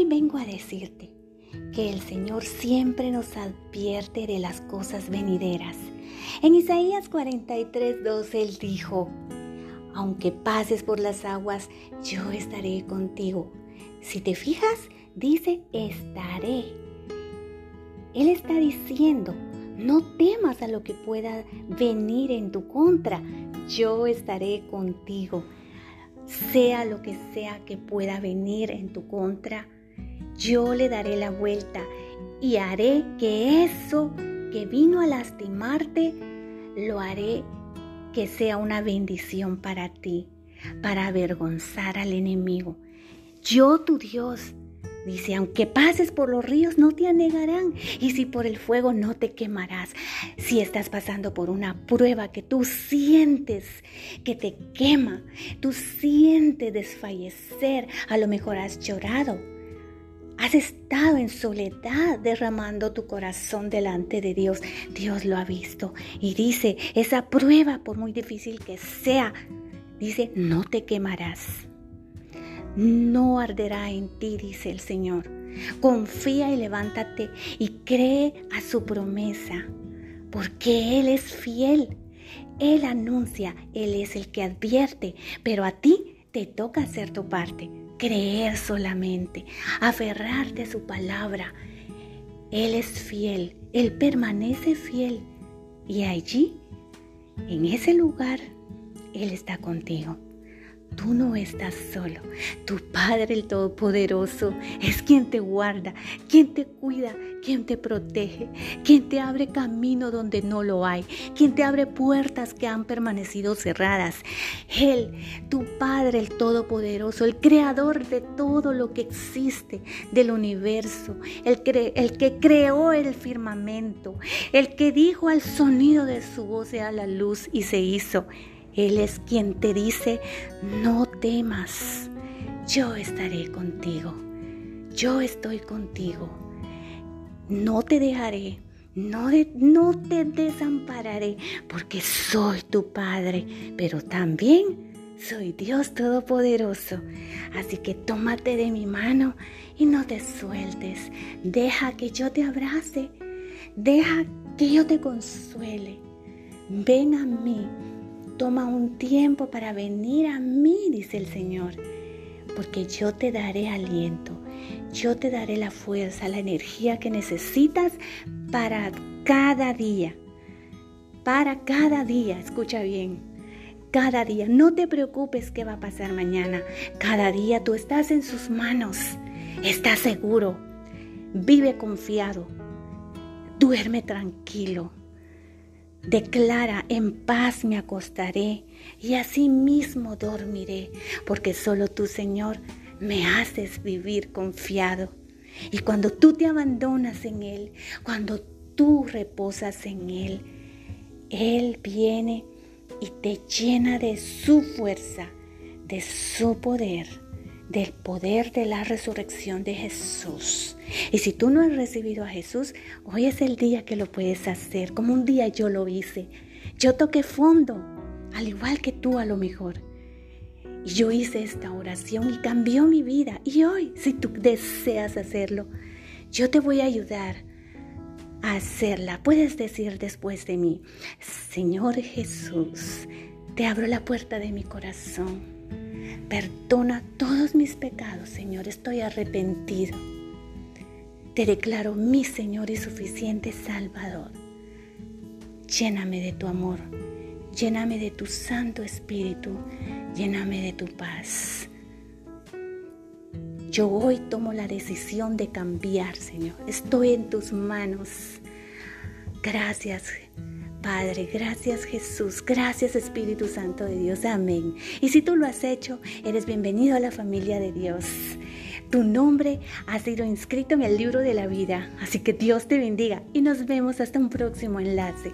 hoy vengo a decirte que el Señor siempre nos advierte de las cosas venideras. En Isaías 43, 12 Él dijo, aunque pases por las aguas, yo estaré contigo. Si te fijas, dice, estaré. Él está diciendo, no temas a lo que pueda venir en tu contra, yo estaré contigo. Sea lo que sea que pueda venir en tu contra, yo le daré la vuelta y haré que eso que vino a lastimarte, lo haré que sea una bendición para ti, para avergonzar al enemigo. Yo, tu Dios, Dice, aunque pases por los ríos no te anegarán y si por el fuego no te quemarás. Si estás pasando por una prueba que tú sientes que te quema, tú sientes desfallecer, a lo mejor has llorado, Has estado en soledad derramando tu corazón delante de Dios. Dios lo ha visto y dice, esa prueba, por muy difícil que sea, dice, no te quemarás. No arderá en ti, dice el Señor. Confía y levántate y cree a su promesa, porque Él es fiel. Él anuncia, Él es el que advierte, pero a ti te toca hacer tu parte creer solamente, aferrarte a su palabra. Él es fiel, Él permanece fiel y allí, en ese lugar, Él está contigo. Tú no estás solo. Tu Padre el Todopoderoso es quien te guarda, quien te cuida, quien te protege, quien te abre camino donde no lo hay, quien te abre puertas que han permanecido cerradas. Él, tu Padre el Todopoderoso, el creador de todo lo que existe del universo, el, que creó el firmamento, el que dijo al sonido de su voz sea la luz y se hizo. Él es quien te dice, no temas, yo estaré contigo, yo estoy contigo, no te dejaré, no, te desampararé, porque soy tu Padre, pero también soy Dios Todopoderoso. Así que tómate de mi mano y no te sueltes, deja que yo te abrace, deja que yo te consuele. Ven a mí Toma un tiempo para venir a mí, dice el Señor, porque yo te daré aliento, yo te daré la fuerza, la energía que necesitas para cada día, para cada día, escucha bien, cada día. No te preocupes qué va a pasar mañana. Cada día tú estás en sus manos. Estás seguro. Vive confiado. Duerme tranquilo. Declara, en paz me acostaré y así mismo dormiré, porque solo tú, Señor, me haces vivir confiado. Y cuando tú te abandonas en Él, cuando tú reposas en Él, Él viene y te llena de su fuerza, de su poder del poder de la resurrección de Jesús. Y si tú no has recibido a Jesús, hoy es el día que lo puedes hacer, como un día yo lo hice. Yo toqué fondo, al igual que tú a lo mejor. Y yo hice esta oración y cambió mi vida. Y hoy, si tú deseas hacerlo, yo te voy a ayudar a hacerla. Puedes decir después de mí, Señor Jesús, te abro la puerta de mi corazón Perdona todos mis pecados, Señor, estoy arrepentido. Te declaro mi Señor y suficiente Salvador. Lléname de tu amor, lléname de tu Santo Espíritu, lléname de tu paz. Yo hoy tomo la decisión de cambiar, Señor. Estoy en tus manos. Gracias, Padre, gracias Jesús, gracias Espíritu Santo de Dios, amén. Y si tú lo has hecho, eres bienvenido a la familia de Dios. Tu nombre ha sido inscrito en el libro de la vida, así que Dios te bendiga y nos vemos hasta un próximo enlace.